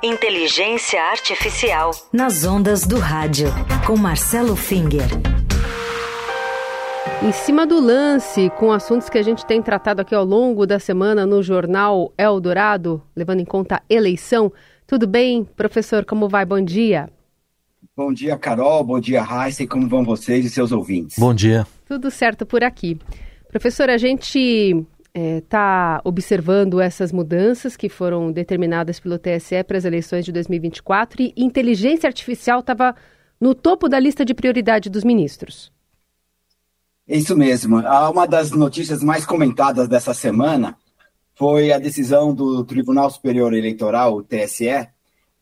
Inteligência Artificial. Nas ondas do rádio. Com Marcelo Finger. Em cima do lance, com assuntos que a gente tem tratado aqui ao longo da semana no jornal Eldorado, levando em conta a eleição. Tudo bem, professor? Como vai? Bom dia. Bom dia, Carol. Bom dia, Raíssa. Como vão vocês e seus ouvintes? Bom dia. Tudo certo por aqui. Professor, a gente está é, observando essas mudanças que foram determinadas pelo TSE para as eleições de 2024 e inteligência artificial estava no topo da lista de prioridade dos ministros. Isso mesmo. Ah, uma das notícias mais comentadas dessa semana foi a decisão do Tribunal Superior Eleitoral, o TSE,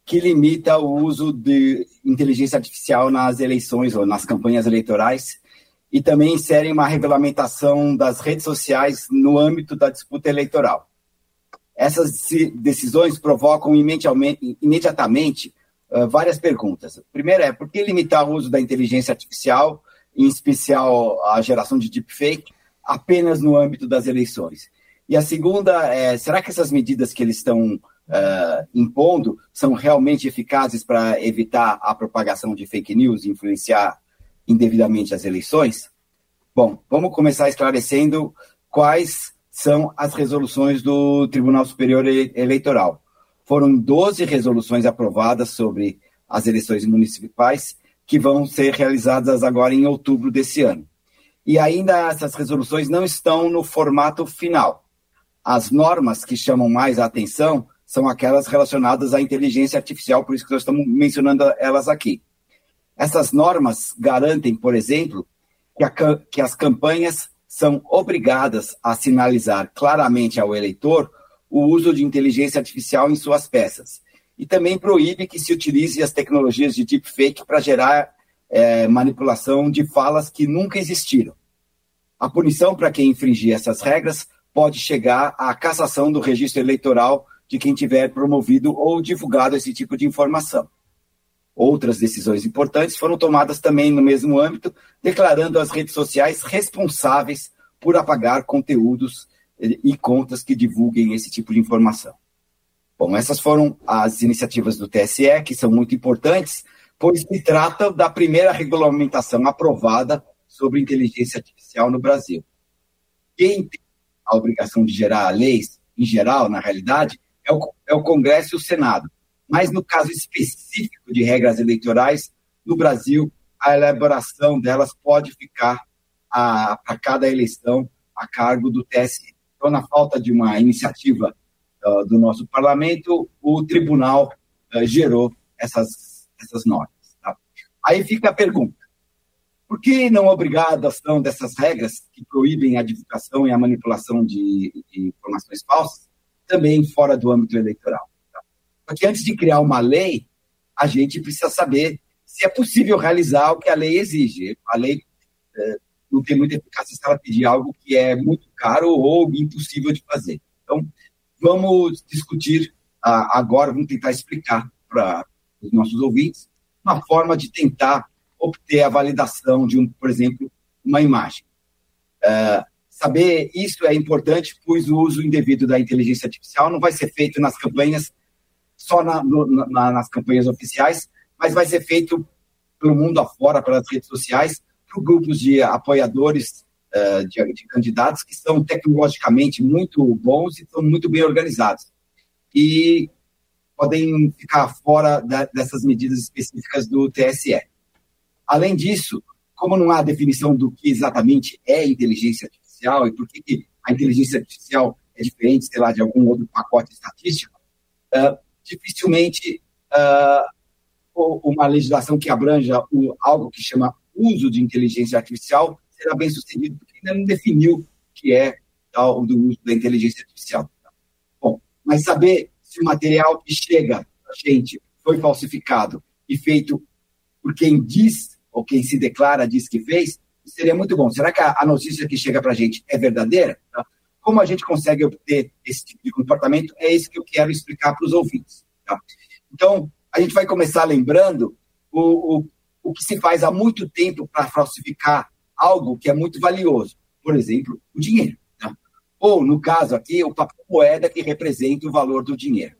que limita o uso de inteligência artificial nas eleições ou nas campanhas eleitorais e também inserem uma regulamentação das redes sociais no âmbito da disputa eleitoral. Essas decisões provocam imediatamente várias perguntas. Primeira é por que limitar o uso da inteligência artificial, em especial a geração de deepfake, apenas no âmbito das eleições? E a segunda é, será que essas medidas que eles estão uh, impondo são realmente eficazes para evitar a propagação de fake news e influenciar indevidamente as eleições? Bom, vamos começar esclarecendo quais são as resoluções do Tribunal Superior Eleitoral. Foram 12 resoluções aprovadas sobre as eleições municipais que vão ser realizadas agora em outubro desse ano. E ainda essas resoluções não estão no formato final. As normas que chamam mais a atenção são aquelas relacionadas à inteligência artificial, por isso que nós estamos mencionando elas aqui. Essas normas garantem, por exemplo, que, a, que as campanhas são obrigadas a sinalizar claramente ao eleitor o uso de inteligência artificial em suas peças. E também proíbe que se utilize as tecnologias de deepfake para gerar é, manipulação de falas que nunca existiram. A punição para quem infringir essas regras pode chegar à cassação do registro eleitoral de quem tiver promovido ou divulgado esse tipo de informação. Outras decisões importantes foram tomadas também no mesmo âmbito, declarando as redes sociais responsáveis por apagar conteúdos e contas que divulguem esse tipo de informação. Bom, essas foram as iniciativas do TSE, que são muito importantes, pois se trata da primeira regulamentação aprovada sobre inteligência artificial no Brasil. Quem tem a obrigação de gerar leis, em geral, na realidade, é o, é Congresso e o Senado mas no caso específico de regras eleitorais, no Brasil, a elaboração delas pode ficar para cada eleição a cargo do TSE. Então, na falta de uma iniciativa uh, do nosso parlamento, o tribunal uh, gerou essas, essas normas. Tá? Aí fica a pergunta: por que não obrigar a adoção dessas regras que proíbem a divulgação e a manipulação de, de informações falsas também fora do âmbito eleitoral? Porque antes de criar uma lei, a gente precisa saber se é possível realizar o que a lei exige. A lei é, não tem muita eficácia se ela pedir algo que é muito caro ou impossível de fazer. Então, vamos discutir ah, agora, vamos tentar explicar para os nossos ouvintes uma forma de tentar obter a validação de, um, por exemplo, uma imagem. É, saber isso é importante, pois o uso indevido da inteligência artificial não vai ser feito nas campanhas só na, no, na, nas campanhas oficiais, mas vai ser feito pelo mundo afora, pelas redes sociais, por grupos de apoiadores uh, de, de, candidatos que são tecnologicamente muito bons e são muito bem organizados. E podem ficar fora da, dessas medidas específicas do TSE. Além disso, como não há definição do que exatamente é inteligência artificial e por que a inteligência artificial é diferente, sei lá, de algum outro pacote estatístico, uh, dificilmente uh, uma legislação que abranja o, algo que chama uso de inteligência artificial será bem sucedido, porque ainda não definiu o que é tal do uso da inteligência artificial. Bom, mas saber se o material que chega a gente foi falsificado e feito por quem diz, ou quem se declara diz que fez, seria muito bom. Será que a, a notícia que chega para a gente é verdadeira? Como a gente consegue obter esse tipo de comportamento? É isso que eu quero explicar para os ouvintes. Tá? Então, a gente vai começar lembrando o, o, o que se faz há muito tempo para falsificar algo que é muito valioso. Por exemplo, o dinheiro. Tá? Ou, no caso aqui, o papel moeda que representa o valor do dinheiro.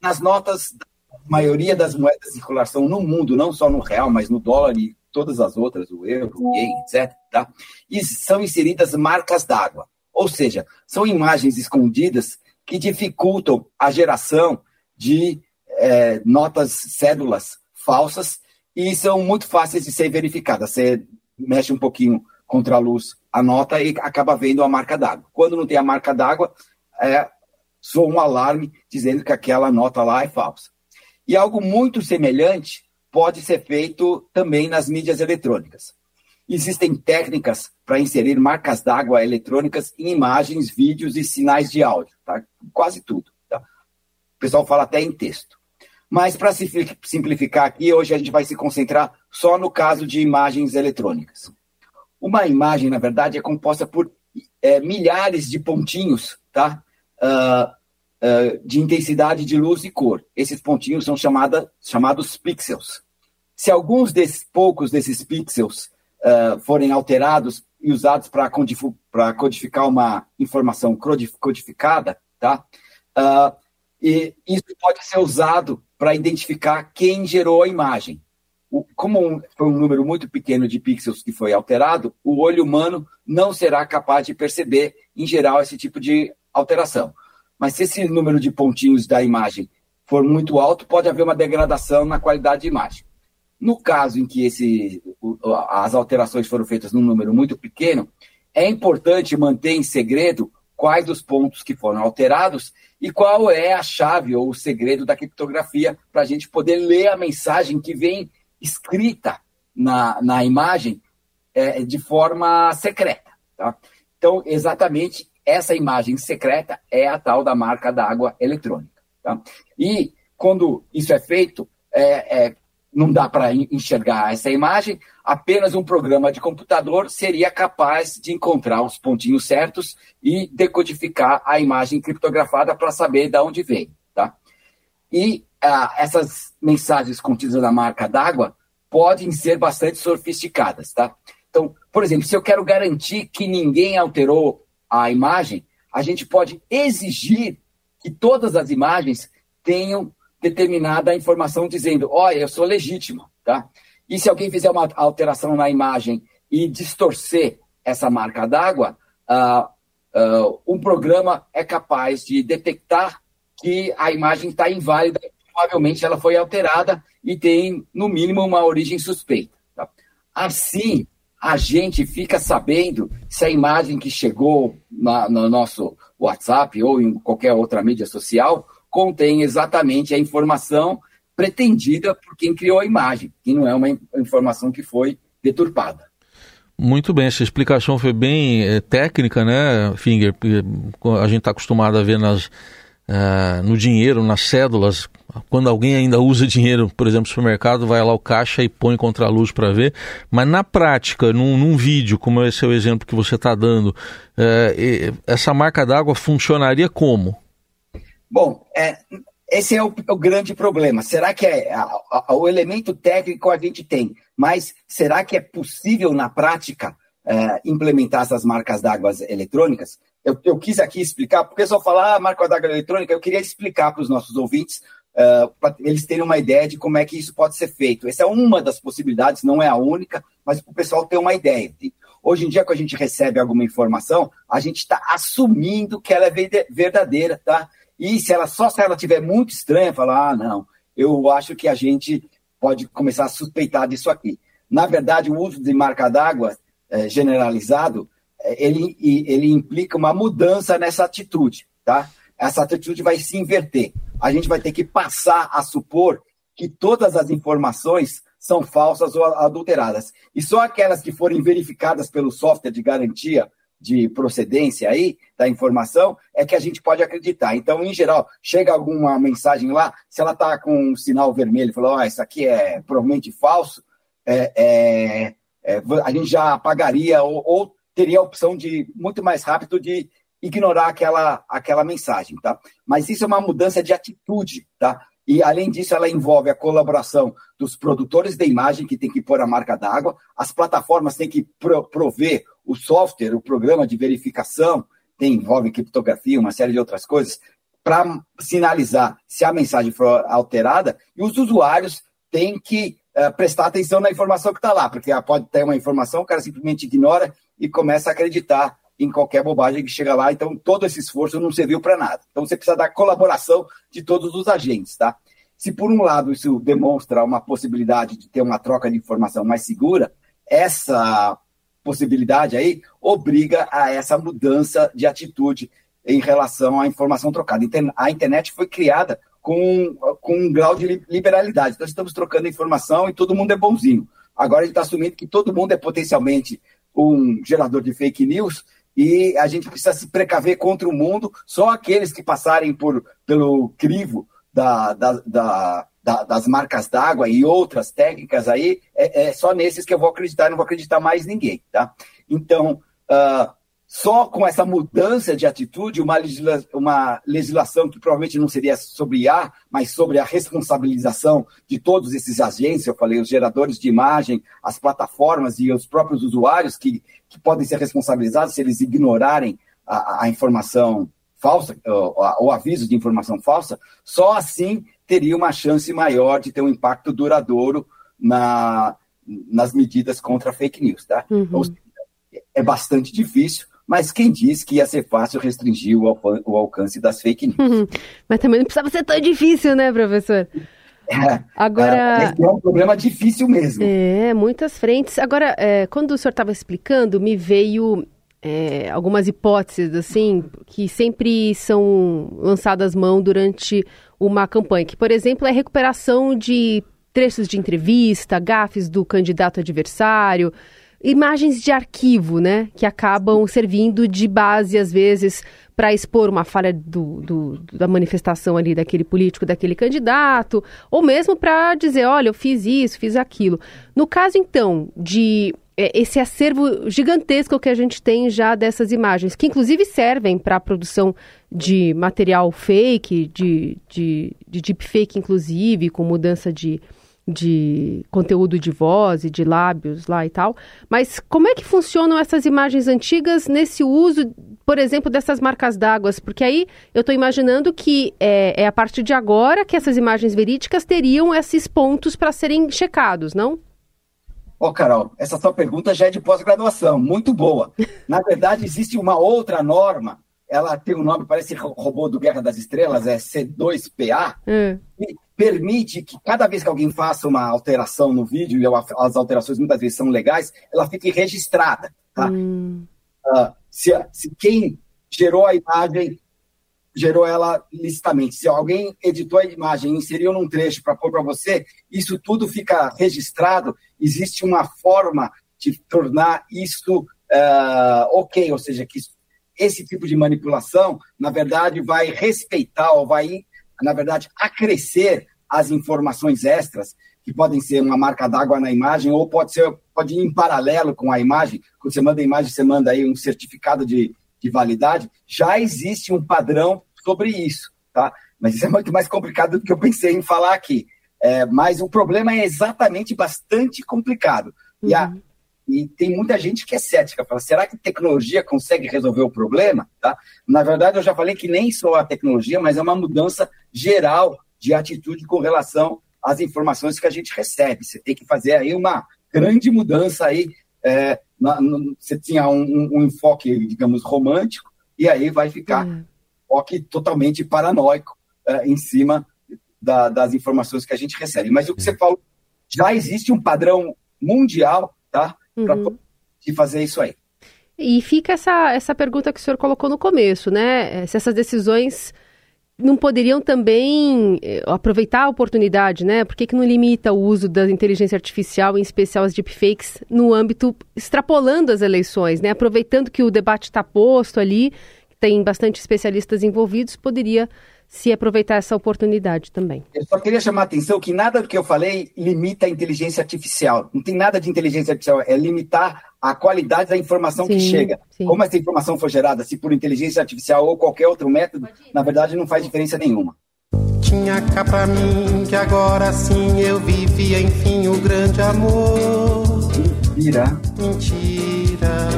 Nas notas da maioria das moedas de circulação no mundo, não só no real, mas no dólar e todas as outras, o euro, o yen, etc., tá? e são inseridas marcas d'água. Ou seja, são imagens escondidas que dificultam a geração de é, notas, cédulas falsas e são muito fáceis de ser verificadas. Você mexe um pouquinho contra a luz a nota e acaba vendo a marca d'água. Quando não tem a marca d'água, é, soa um alarme dizendo que aquela nota lá é falsa. E algo muito semelhante pode ser feito também nas mídias eletrônicas. Existem técnicas para inserir marcas d'água eletrônicas em imagens, vídeos e sinais de áudio, tá? quase tudo. Tá? O pessoal fala até em texto. Mas para simplificar aqui, hoje a gente vai se concentrar só no caso de imagens eletrônicas. Uma imagem, na verdade, é composta por é, milhares de pontinhos, tá? Uh, uh, de intensidade de luz e cor. Esses pontinhos são chamada, chamados pixels. Se alguns desses poucos desses pixels uh, forem alterados e usados para codificar uma informação codificada, tá? e isso pode ser usado para identificar quem gerou a imagem o, como um, foi um número muito pequeno de pixels que foi alterado, o olho humano não será capaz de perceber, em geral, esse tipo de alteração. Mas se esse número de pontinhos da imagem for muito alto, pode haver uma degradação na qualidade de imagem. No caso em que esse, as alterações foram feitas num número muito pequeno, é importante manter em segredo quais os pontos que foram alterados e qual é a chave ou o segredo da criptografia para a gente poder ler a mensagem que vem escrita na, na imagem é, de forma secreta. Tá? Então, exatamente essa imagem secreta é a tal da marca d'água eletrônica. Tá? E quando isso é feito, é, é, não dá para enxergar essa imagem, apenas um programa de computador seria capaz de encontrar os pontinhos certos e decodificar a imagem criptografada para saber de onde vem. Tá? E ah, essas mensagens contidas na marca d'água podem ser bastante sofisticadas, tá? Então, por exemplo, se eu quero garantir que ninguém alterou a imagem, a gente pode exigir que todas as imagens tenham determinada informação dizendo, olha, eu sou legítimo, tá? E se alguém fizer uma alteração na imagem e distorcer essa marca d'água, uh, uh, um programa é capaz de detectar que a imagem está inválida provavelmente ela foi alterada e tem, no mínimo, uma origem suspeita. Tá? Assim, a gente fica sabendo se a imagem que chegou na, no nosso WhatsApp ou em qualquer outra mídia social contém exatamente a informação pretendida por quem criou a imagem, que não é uma informação que foi deturpada. Muito bem, essa explicação foi bem é, técnica, né, Finger? A gente está acostumado a ver nas, uh, no dinheiro, nas cédulas, quando alguém ainda usa dinheiro, por exemplo, supermercado, vai lá o caixa e põe contra a luz para ver. Mas na prática, num, num, vídeo, como esse é o exemplo que você está dando, é, essa marca d'água funcionaria como? Bom, é, esse é o, o, grande problema. Será que é a, a, o elemento técnico a gente tem, mas será que é possível na prática é, implementar essas marcas d'água eletrônicas? Eu, eu, quis aqui explicar, porque só falar ah, marca d'água eletrônica, eu queria explicar para os nossos ouvintes ah, para eles terem uma ideia de como é que isso pode ser feito. Essa é uma das possibilidades, não é a única, mas para o pessoal ter uma ideia. Hoje em dia, quando a gente recebe alguma informação, a gente está assumindo que ela é verdadeira, tá? E se ela só se ela tiver muito estranha, falar, ah, não, eu acho que a gente pode começar a suspeitar disso aqui. Na verdade, o uso de marca d'água é, generalizado, é, ele, ele implica uma mudança nessa atitude, tá? Essa atitude vai se inverter a gente vai ter que passar a supor que todas as informações são falsas ou adulteradas. E só aquelas que forem verificadas pelo software de garantia de procedência aí da informação é que a gente pode acreditar. Então, em geral, chega alguma mensagem lá, se ela está com um sinal vermelho, falou, oh, isso aqui é provavelmente falso, é, é, é, a gente já apagaria ou, ou teria a opção de muito mais rápido de ignorar aquela, aquela mensagem, tá? Mas isso é uma mudança de atitude, tá? E, além disso, ela envolve a colaboração dos produtores de imagem, que tem que pôr a marca d'água, as plataformas têm que prover o software, o programa de verificação, tem, envolve criptografia, uma série de outras coisas, para sinalizar se a mensagem for alterada, e os usuários têm que uh, prestar atenção na informação que está lá, porque pode ter uma informação, o cara simplesmente ignora e começa a acreditar em qualquer bobagem que chega lá. Então, todo esse esforço não serviu para nada. Então, você precisa da colaboração de todos os agentes, tá? Se por um lado isso demonstra uma possibilidade de ter uma troca de informação mais segura, essa possibilidade aí obriga a essa mudança de atitude em relação à informação trocada. A internet foi criada com, com um grau de liberalidade. Então, estamos trocando informação e todo mundo é bonzinho. Agora, gente está assumindo que todo mundo é potencialmente um gerador de fake news e a gente precisa se precaver contra o mundo. Só aqueles que passarem por, pelo crivo da, da, da, das marcas d'água e outras técnicas aí, é, é, só nesses que eu vou acreditar, não vou acreditar mais ninguém. Tá? Então, uh, só com essa mudança de atitude, uma, legisla uma legislação que provavelmente não seria sobre IA, mas sobre a responsabilização de todos esses agentes, eu falei, os geradores de imagem, as plataformas e os próprios usuários que, que podem ser responsabilizados se eles ignorarem a, a informação falsa, o, o aviso de informação falsa, só assim teria uma chance maior de ter um impacto duradouro na, nas medidas contra fake news. Tá? Uhum. é bastante difícil, mas quem disse que ia ser fácil restringir o, o alcance das fake news? Uhum. Mas também não precisava ser tão difícil, né, professor? É, Agora. É, é um problema difícil mesmo. É, muitas frentes. Agora, é, quando o senhor estava explicando, me veio é, algumas hipóteses, assim, que sempre são lançadas mão durante uma campanha, que, por exemplo, é recuperação de trechos de entrevista, gafes do candidato adversário, imagens de arquivo, né, que acabam servindo de base, às vezes, para expor uma falha do, do, da manifestação ali daquele político, daquele candidato, ou mesmo para dizer, olha, eu fiz isso, fiz aquilo. No caso, então, de esse acervo gigantesco que a gente tem já dessas imagens, que inclusive servem para a produção de material fake, de, de, de deepfake, inclusive, com mudança de, de conteúdo de voz e de lábios lá e tal. Mas como é que funcionam essas imagens antigas nesse uso, por exemplo, dessas marcas d'água? Porque aí eu estou imaginando que é, é a partir de agora que essas imagens verídicas teriam esses pontos para serem checados, não? Ó, oh, Carol, essa sua pergunta já é de pós-graduação, muito boa. Na verdade, existe uma outra norma, ela tem um nome, parece robô do Guerra das Estrelas, é C2PA, hum. que permite que cada vez que alguém faça uma alteração no vídeo, e as alterações muitas vezes são legais, ela fique registrada. Tá? Hum. Uh, se, se quem gerou a imagem gerou ela licitamente. Se alguém editou a imagem e inseriu num trecho para pôr para você, isso tudo fica registrado. Existe uma forma de tornar isso uh, ok, ou seja, que esse tipo de manipulação, na verdade, vai respeitar ou vai, na verdade, acrescer as informações extras, que podem ser uma marca d'água na imagem, ou pode ser pode ir em paralelo com a imagem. Quando você manda a imagem, você manda aí um certificado de, de validade. Já existe um padrão sobre isso, tá? Mas isso é muito mais complicado do que eu pensei em falar aqui. É, mas o problema é exatamente bastante complicado. Uhum. E, a, uhum. e, tem muita gente que é cética, fala, será que tecnologia consegue resolver o problema? Tá? Na verdade, eu já falei que nem só a tecnologia, mas é uma mudança geral de atitude com relação às informações que a gente recebe. Você tem que fazer aí uma grande mudança aí. É, na, no, você tinha um, um, um, enfoque, digamos, romântico, e aí vai ficar uhum enfoque totalmente paranoico uh, em cima da, das informações que a gente recebe. Mas o que você falou, já existe um padrão mundial tá, para uhum. fazer isso aí. E fica essa, essa pergunta que o senhor colocou no começo, né? Eh, se essas decisões não poderiam também eh, aproveitar a oportunidade, né? Por que, que não limita o uso da inteligência artificial, em especial as deepfakes, no âmbito extrapolando as eleições, né? Aproveitando que o debate está posto ali tem bastante especialistas envolvidos, poderia se aproveitar essa oportunidade também. Eu só queria chamar a atenção que nada do que eu falei limita a inteligência artificial. Não tem nada de inteligência artificial, é limitar a qualidade da informação sim, que chega. Sim. Como essa informação foi gerada, se por inteligência artificial ou qualquer outro método, na verdade não faz diferença nenhuma. Tinha cá pra mim que agora sim eu vivia enfim o grande amor. Mentira. Mentira.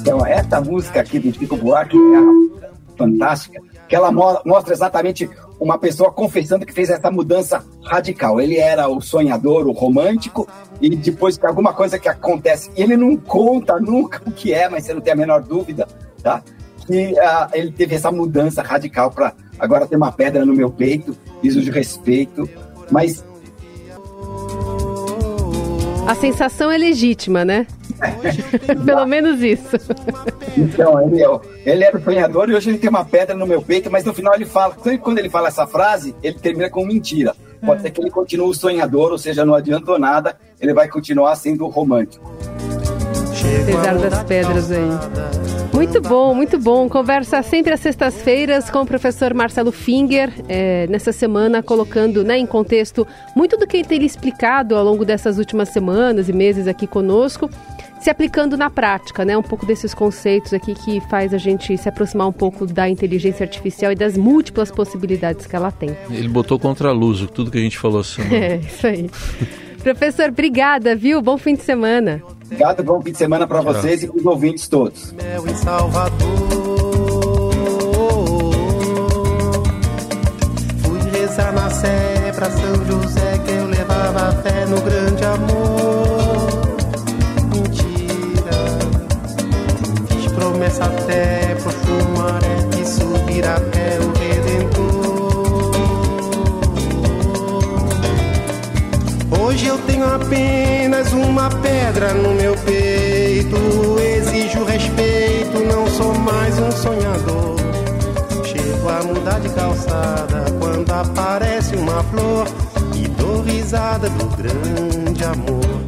Então, essa música aqui do Chico Buarque é fantástica, que ela mo mostra exatamente uma pessoa confessando que fez essa mudança radical. Ele era o sonhador, o romântico, e depois que alguma coisa que acontece, ele não conta nunca o que é, mas você não tem a menor dúvida, tá? Que uh, ele teve essa mudança radical para agora ter uma pedra no meu peito, piso de respeito, mas a sensação é legítima, né? Pelo menos isso. Então, ele, é ele era o sonhador e hoje ele tem uma pedra no meu peito, mas no final ele fala, quando ele fala essa frase, ele termina com mentira. Pode é. ser que ele continue o sonhador, ou seja, não adiantou nada, ele vai continuar sendo romântico. Apesar das pedras aí. Muito bom, muito bom. Conversa sempre às sextas-feiras com o professor Marcelo Finger, é, nessa semana colocando né, em contexto muito do que ele tem explicado ao longo dessas últimas semanas e meses aqui conosco, se aplicando na prática, né? Um pouco desses conceitos aqui que faz a gente se aproximar um pouco da inteligência artificial e das múltiplas possibilidades que ela tem. Ele botou contra a luz tudo que a gente falou essa semana. É, isso aí. Professor, obrigada, viu? Bom fim de semana. Obrigado, bom fim de semana para vocês e para os ouvintes todos. Mel em Salvador. Fui rezar na Sé para São José que eu levava fé no grande amor. Mentira, fiz promessa até pro chumaré que subir até o Hoje eu tenho apenas uma pedra no meu peito. Exijo respeito, não sou mais um sonhador. Chego a mudar de calçada quando aparece uma flor e dou risada do grande amor.